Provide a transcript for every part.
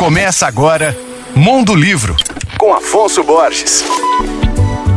Começa agora Mundo Livro, com Afonso Borges.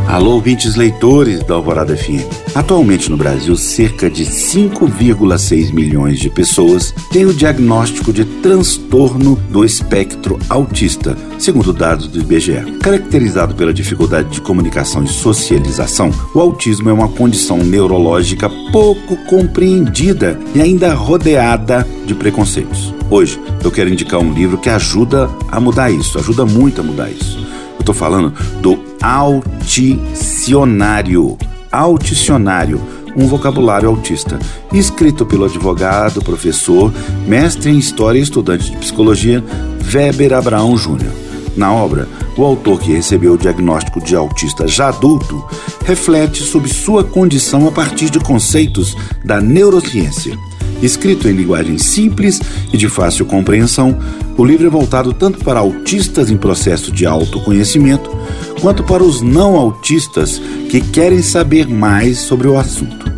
Alô, ouvintes leitores da Alvorada FM. Atualmente no Brasil, cerca de 5,6 milhões de pessoas têm o diagnóstico de transtorno do espectro autista, segundo dados do IBGE. Caracterizado pela dificuldade de comunicação e socialização, o autismo é uma condição neurológica pouco compreendida e ainda rodeada de preconceitos. Hoje, eu quero indicar um livro que ajuda a mudar isso, ajuda muito a mudar isso. Eu estou falando do Alticionário. Alticionário, um vocabulário autista, escrito pelo advogado, professor, mestre em História e estudante de Psicologia, Weber Abraão Júnior. Na obra, o autor que recebeu o diagnóstico de autista já adulto reflete sobre sua condição a partir de conceitos da neurociência. Escrito em linguagem simples e de fácil compreensão, o livro é voltado tanto para autistas em processo de autoconhecimento, quanto para os não autistas que querem saber mais sobre o assunto.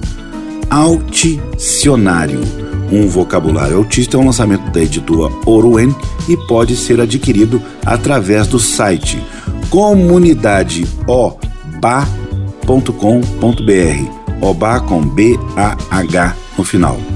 Alticionário. Um vocabulário autista é um lançamento da editora Oruen e pode ser adquirido através do site comunidadeoba.com.br. Oba com B-A-H no final